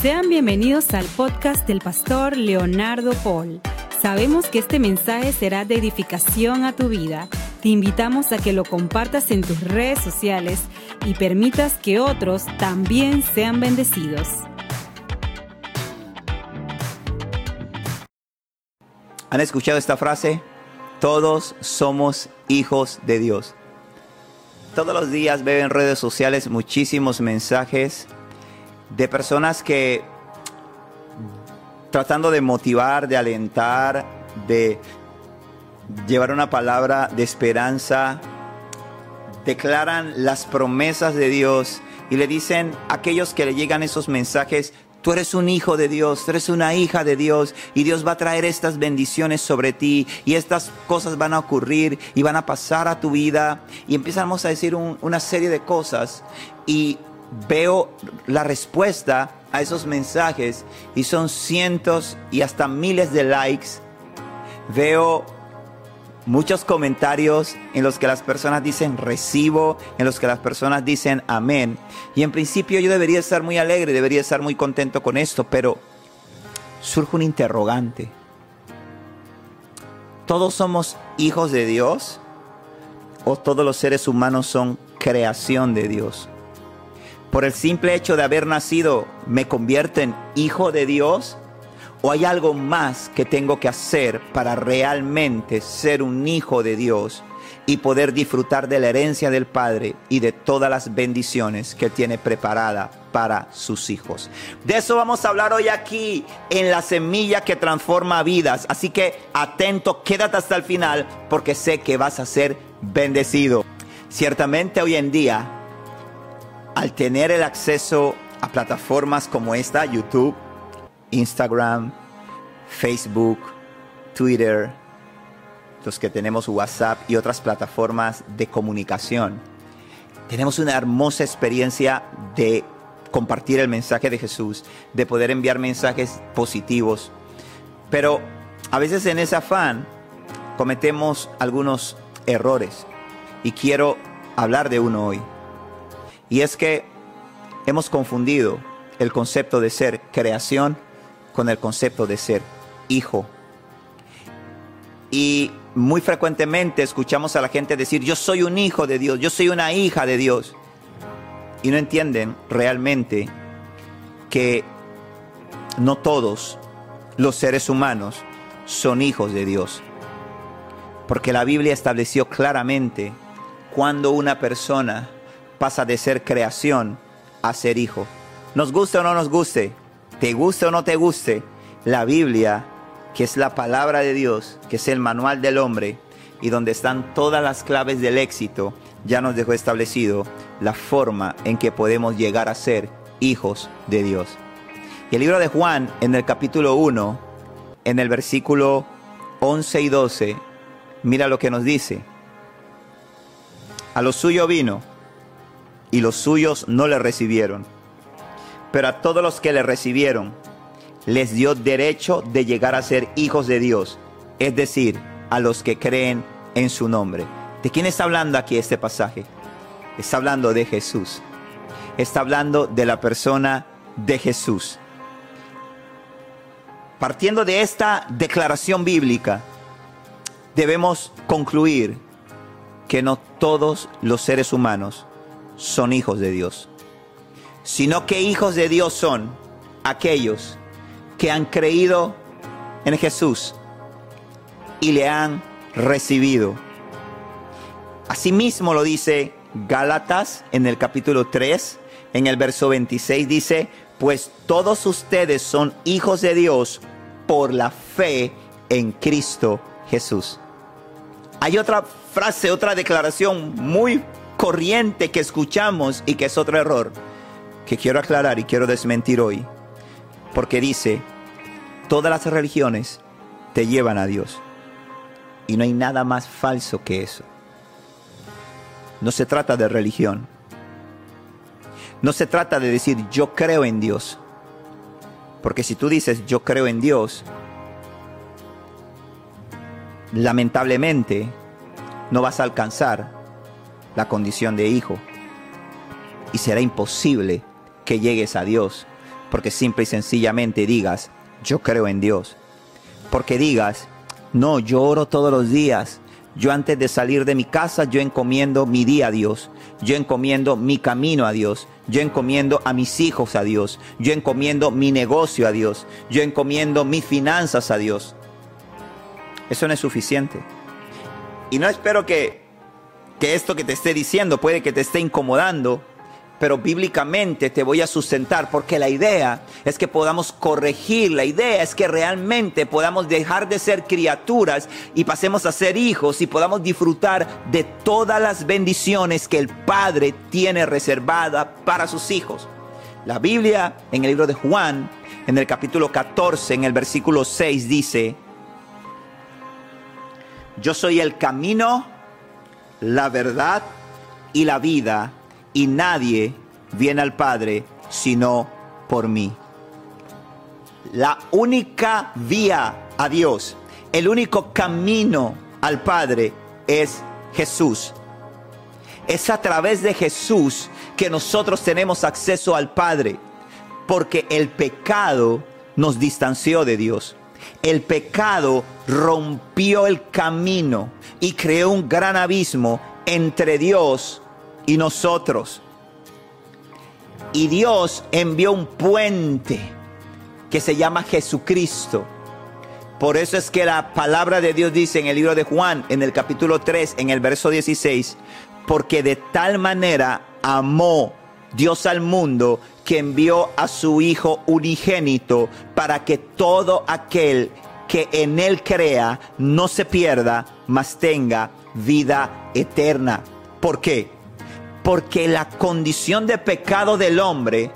Sean bienvenidos al podcast del pastor Leonardo Paul. Sabemos que este mensaje será de edificación a tu vida. Te invitamos a que lo compartas en tus redes sociales y permitas que otros también sean bendecidos. ¿Han escuchado esta frase? Todos somos hijos de Dios. Todos los días veo en redes sociales muchísimos mensajes de personas que tratando de motivar, de alentar, de llevar una palabra de esperanza, declaran las promesas de Dios y le dicen a aquellos que le llegan esos mensajes, Tú eres un hijo de Dios, tú eres una hija de Dios y Dios va a traer estas bendiciones sobre ti y estas cosas van a ocurrir y van a pasar a tu vida. Y empezamos a decir una serie de cosas y veo la respuesta a esos mensajes y son cientos y hasta miles de likes. Veo muchos comentarios en los que las personas dicen recibo, en los que las personas dicen amén. Y en principio yo debería estar muy alegre, debería estar muy contento con esto, pero surge un interrogante. ¿Todos somos hijos de Dios? ¿O todos los seres humanos son creación de Dios? Por el simple hecho de haber nacido me convierte en hijo de Dios? ¿O hay algo más que tengo que hacer para realmente ser un hijo de Dios y poder disfrutar de la herencia del Padre y de todas las bendiciones que tiene preparada para sus hijos? De eso vamos a hablar hoy aquí en la semilla que transforma vidas. Así que atento, quédate hasta el final porque sé que vas a ser bendecido. Ciertamente hoy en día al tener el acceso a plataformas como esta, YouTube, Instagram, Facebook, Twitter, los que tenemos WhatsApp y otras plataformas de comunicación, tenemos una hermosa experiencia de compartir el mensaje de Jesús, de poder enviar mensajes positivos. Pero a veces en ese afán cometemos algunos errores y quiero hablar de uno hoy. Y es que hemos confundido el concepto de ser creación con el concepto de ser hijo. Y muy frecuentemente escuchamos a la gente decir, yo soy un hijo de Dios, yo soy una hija de Dios. Y no entienden realmente que no todos los seres humanos son hijos de Dios. Porque la Biblia estableció claramente cuando una persona pasa de ser creación a ser hijo. Nos guste o no nos guste, te guste o no te guste, la Biblia, que es la palabra de Dios, que es el manual del hombre y donde están todas las claves del éxito, ya nos dejó establecido la forma en que podemos llegar a ser hijos de Dios. Y el libro de Juan, en el capítulo 1, en el versículo 11 y 12, mira lo que nos dice. A lo suyo vino y los suyos no le recibieron. Pero a todos los que le recibieron, les dio derecho de llegar a ser hijos de Dios, es decir, a los que creen en su nombre. ¿De quién está hablando aquí este pasaje? Está hablando de Jesús. Está hablando de la persona de Jesús. Partiendo de esta declaración bíblica, debemos concluir que no todos los seres humanos son hijos de Dios, sino que hijos de Dios son aquellos que han creído en Jesús y le han recibido. Asimismo lo dice Gálatas en el capítulo 3, en el verso 26 dice, pues todos ustedes son hijos de Dios por la fe en Cristo Jesús. Hay otra frase, otra declaración muy corriente que escuchamos y que es otro error que quiero aclarar y quiero desmentir hoy. Porque dice, todas las religiones te llevan a Dios. Y no hay nada más falso que eso. No se trata de religión. No se trata de decir yo creo en Dios. Porque si tú dices yo creo en Dios, lamentablemente no vas a alcanzar la condición de hijo. Y será imposible que llegues a Dios, porque simple y sencillamente digas, yo creo en Dios. Porque digas, no, yo oro todos los días. Yo antes de salir de mi casa, yo encomiendo mi día a Dios. Yo encomiendo mi camino a Dios. Yo encomiendo a mis hijos a Dios. Yo encomiendo mi negocio a Dios. Yo encomiendo mis finanzas a Dios. Eso no es suficiente. Y no espero que, que esto que te esté diciendo puede que te esté incomodando, pero bíblicamente te voy a sustentar porque la idea es que podamos corregir, la idea es que realmente podamos dejar de ser criaturas y pasemos a ser hijos y podamos disfrutar de todas las bendiciones que el Padre tiene reservada para sus hijos. La Biblia en el libro de Juan, en el capítulo 14, en el versículo 6 dice, yo soy el camino, la verdad y la vida, y nadie viene al Padre sino por mí. La única vía a Dios, el único camino al Padre es Jesús. Es a través de Jesús que nosotros tenemos acceso al Padre, porque el pecado nos distanció de Dios. El pecado rompió el camino y creó un gran abismo entre Dios y nosotros. Y Dios envió un puente que se llama Jesucristo. Por eso es que la palabra de Dios dice en el libro de Juan, en el capítulo 3, en el verso 16, porque de tal manera amó Dios al mundo que envió a su Hijo unigénito para que todo aquel que en Él crea no se pierda, mas tenga vida eterna. ¿Por qué? Porque la condición de pecado del hombre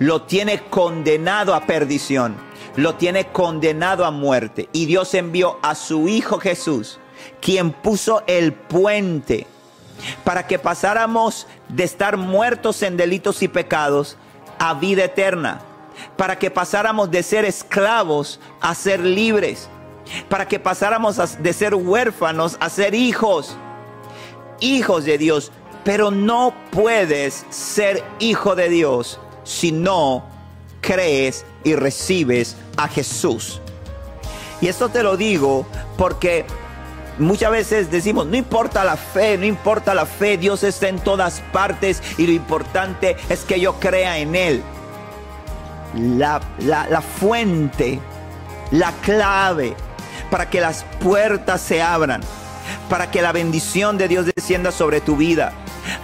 lo tiene condenado a perdición, lo tiene condenado a muerte. Y Dios envió a su Hijo Jesús, quien puso el puente para que pasáramos de estar muertos en delitos y pecados a vida eterna, para que pasáramos de ser esclavos a ser libres, para que pasáramos de ser huérfanos a ser hijos, hijos de Dios. Pero no puedes ser hijo de Dios si no crees y recibes a Jesús. Y esto te lo digo porque Muchas veces decimos, no importa la fe, no importa la fe, Dios está en todas partes y lo importante es que yo crea en Él. La, la, fuente, la clave para que las puertas se abran, para que la bendición de Dios descienda sobre tu vida,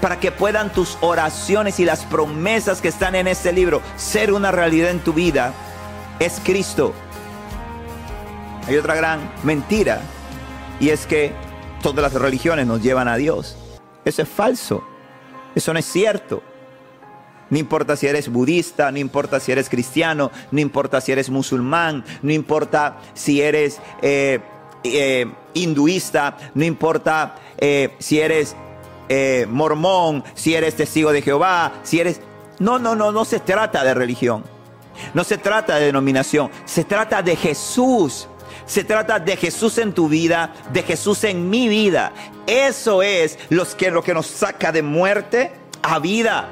para que puedan tus oraciones y las promesas que están en este libro ser una realidad en tu vida, es Cristo. Hay otra gran mentira y es que todas las religiones nos llevan a Dios. Eso es falso. Eso no es cierto. No importa si eres budista, no importa si eres cristiano, no importa si eres musulmán, no importa si eres eh, eh, hinduista, no importa eh, si eres mormón, si eres testigo de Jehová, si eres... No, no, no, no se trata de religión. No se trata de denominación. Se trata de Jesús. Se trata de Jesús en tu vida, de Jesús en mi vida. Eso es lo que, lo que nos saca de muerte a vida.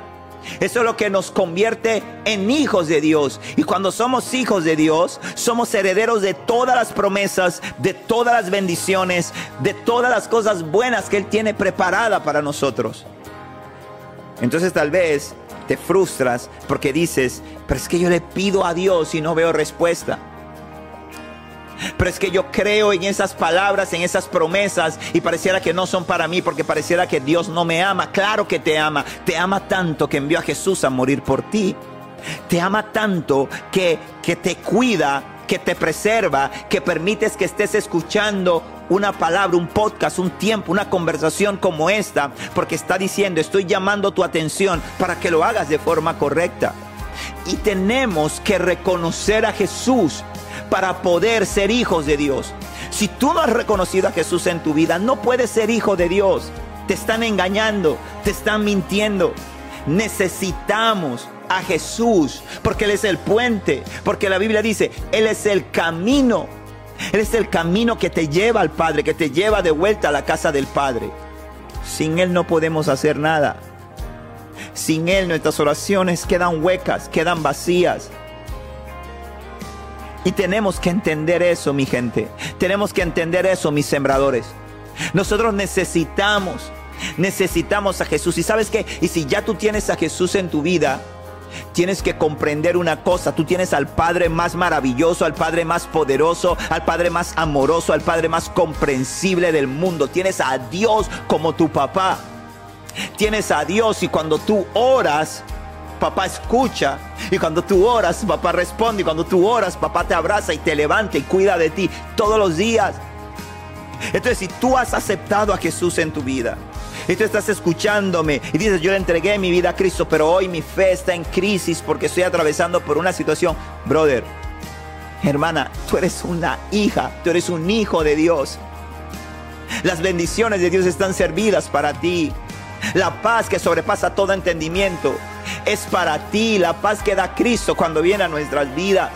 Eso es lo que nos convierte en hijos de Dios. Y cuando somos hijos de Dios, somos herederos de todas las promesas, de todas las bendiciones, de todas las cosas buenas que Él tiene preparada para nosotros. Entonces tal vez te frustras porque dices, pero es que yo le pido a Dios y no veo respuesta. Pero es que yo creo en esas palabras, en esas promesas y pareciera que no son para mí porque pareciera que Dios no me ama. Claro que te ama. Te ama tanto que envió a Jesús a morir por ti. Te ama tanto que, que te cuida, que te preserva, que permites que estés escuchando una palabra, un podcast, un tiempo, una conversación como esta, porque está diciendo, estoy llamando tu atención para que lo hagas de forma correcta. Y tenemos que reconocer a Jesús para poder ser hijos de Dios. Si tú no has reconocido a Jesús en tu vida, no puedes ser hijo de Dios. Te están engañando, te están mintiendo. Necesitamos a Jesús porque Él es el puente, porque la Biblia dice, Él es el camino. Él es el camino que te lleva al Padre, que te lleva de vuelta a la casa del Padre. Sin Él no podemos hacer nada. Sin Él nuestras oraciones quedan huecas, quedan vacías. Y tenemos que entender eso, mi gente. Tenemos que entender eso, mis sembradores. Nosotros necesitamos, necesitamos a Jesús. Y sabes qué? Y si ya tú tienes a Jesús en tu vida, tienes que comprender una cosa. Tú tienes al Padre más maravilloso, al Padre más poderoso, al Padre más amoroso, al Padre más comprensible del mundo. Tienes a Dios como tu papá. Tienes a Dios y cuando tú oras, papá escucha. Y cuando tú oras, papá responde. Y cuando tú oras, papá te abraza y te levanta y cuida de ti todos los días. Entonces, si tú has aceptado a Jesús en tu vida, y tú estás escuchándome y dices, yo le entregué mi vida a Cristo, pero hoy mi fe está en crisis porque estoy atravesando por una situación, brother, hermana, tú eres una hija, tú eres un hijo de Dios. Las bendiciones de Dios están servidas para ti. La paz que sobrepasa todo entendimiento es para ti. La paz que da Cristo cuando viene a nuestras vidas.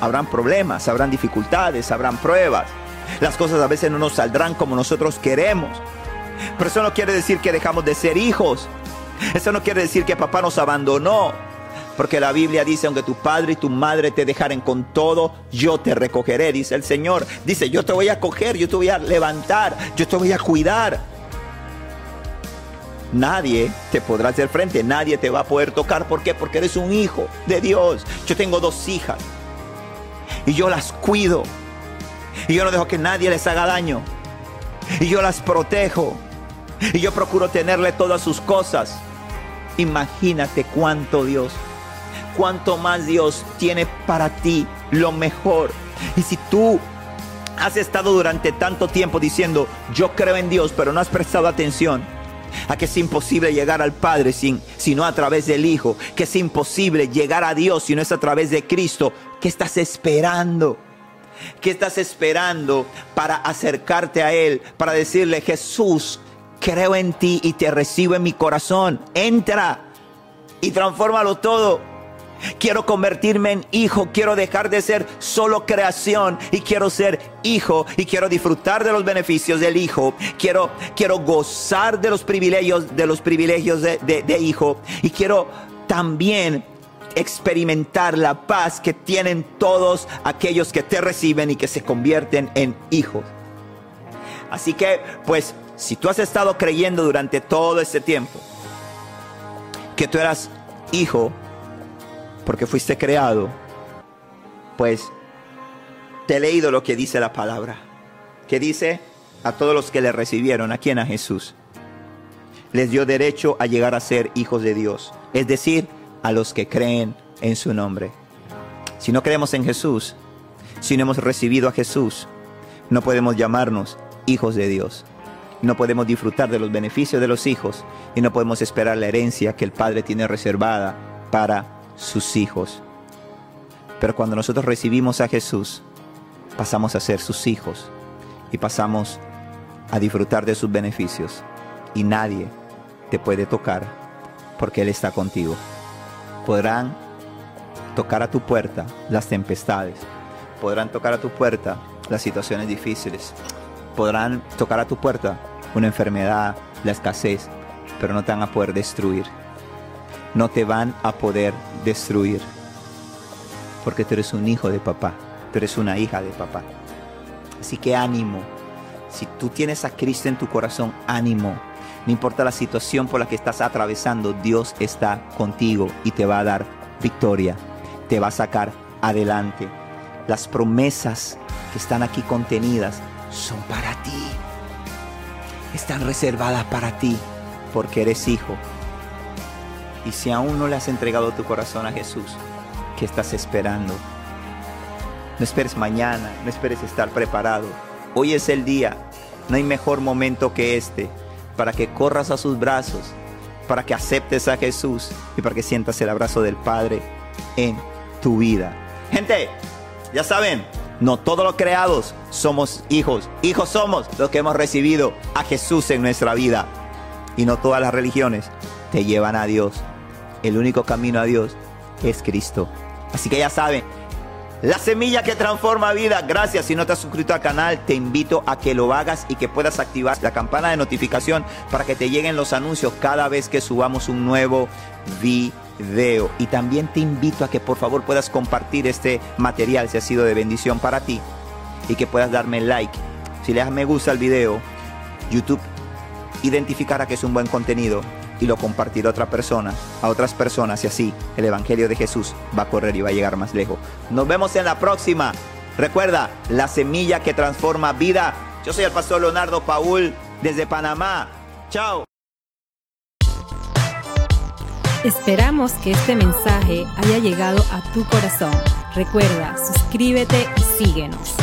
Habrán problemas, habrán dificultades, habrán pruebas. Las cosas a veces no nos saldrán como nosotros queremos. Pero eso no quiere decir que dejamos de ser hijos. Eso no quiere decir que papá nos abandonó. Porque la Biblia dice, aunque tu padre y tu madre te dejaren con todo, yo te recogeré, dice el Señor. Dice, yo te voy a coger, yo te voy a levantar, yo te voy a cuidar. Nadie te podrá hacer frente, nadie te va a poder tocar. ¿Por qué? Porque eres un hijo de Dios. Yo tengo dos hijas y yo las cuido. Y yo no dejo que nadie les haga daño. Y yo las protejo. Y yo procuro tenerle todas sus cosas. Imagínate cuánto Dios, cuánto más Dios tiene para ti lo mejor. Y si tú has estado durante tanto tiempo diciendo, yo creo en Dios, pero no has prestado atención, a que es imposible llegar al Padre sin, sino a través del Hijo, que es imposible llegar a Dios si no es a través de Cristo, ¿qué estás esperando? ¿Qué estás esperando para acercarte a Él? Para decirle, Jesús, creo en ti y te recibo en mi corazón. Entra y transfórmalo todo. Quiero convertirme en hijo, quiero dejar de ser solo creación y quiero ser hijo y quiero disfrutar de los beneficios del hijo. Quiero, quiero gozar de los privilegios, de los privilegios de, de hijo y quiero también experimentar la paz que tienen todos aquellos que te reciben y que se convierten en hijos. Así que, pues, si tú has estado creyendo durante todo este tiempo que tú eras hijo, porque fuiste creado, pues te he leído lo que dice la palabra, que dice a todos los que le recibieron, a quien a Jesús, les dio derecho a llegar a ser hijos de Dios, es decir, a los que creen en su nombre. Si no creemos en Jesús, si no hemos recibido a Jesús, no podemos llamarnos hijos de Dios. No podemos disfrutar de los beneficios de los hijos y no podemos esperar la herencia que el Padre tiene reservada para sus hijos. Pero cuando nosotros recibimos a Jesús, pasamos a ser sus hijos y pasamos a disfrutar de sus beneficios. Y nadie te puede tocar porque Él está contigo. Podrán tocar a tu puerta las tempestades, podrán tocar a tu puerta las situaciones difíciles, podrán tocar a tu puerta una enfermedad, la escasez, pero no te van a poder destruir no te van a poder destruir. Porque tú eres un hijo de papá, tú eres una hija de papá. Así que ánimo. Si tú tienes a Cristo en tu corazón, ánimo. No importa la situación por la que estás atravesando, Dios está contigo y te va a dar victoria. Te va a sacar adelante. Las promesas que están aquí contenidas son para ti. Están reservadas para ti porque eres hijo y si aún no le has entregado tu corazón a Jesús, ¿qué estás esperando? No esperes mañana, no esperes estar preparado. Hoy es el día. No hay mejor momento que este para que corras a sus brazos, para que aceptes a Jesús y para que sientas el abrazo del Padre en tu vida. Gente, ya saben, no todos los creados somos hijos. Hijos somos los que hemos recibido a Jesús en nuestra vida. Y no todas las religiones te llevan a Dios el único camino a Dios es Cristo. Así que ya saben, la semilla que transforma vida. Gracias. Si no te has suscrito al canal, te invito a que lo hagas y que puedas activar la campana de notificación para que te lleguen los anuncios cada vez que subamos un nuevo video. Y también te invito a que por favor puedas compartir este material si ha sido de bendición para ti y que puedas darme like. Si le das me gusta al video, YouTube identificará que es un buen contenido y lo compartirá otra persona, a otras personas y así el Evangelio de Jesús va a correr y va a llegar más lejos. Nos vemos en la próxima. Recuerda, la semilla que transforma vida. Yo soy el pastor Leonardo Paul desde Panamá. Chao. Esperamos que este mensaje haya llegado a tu corazón. Recuerda, suscríbete y síguenos.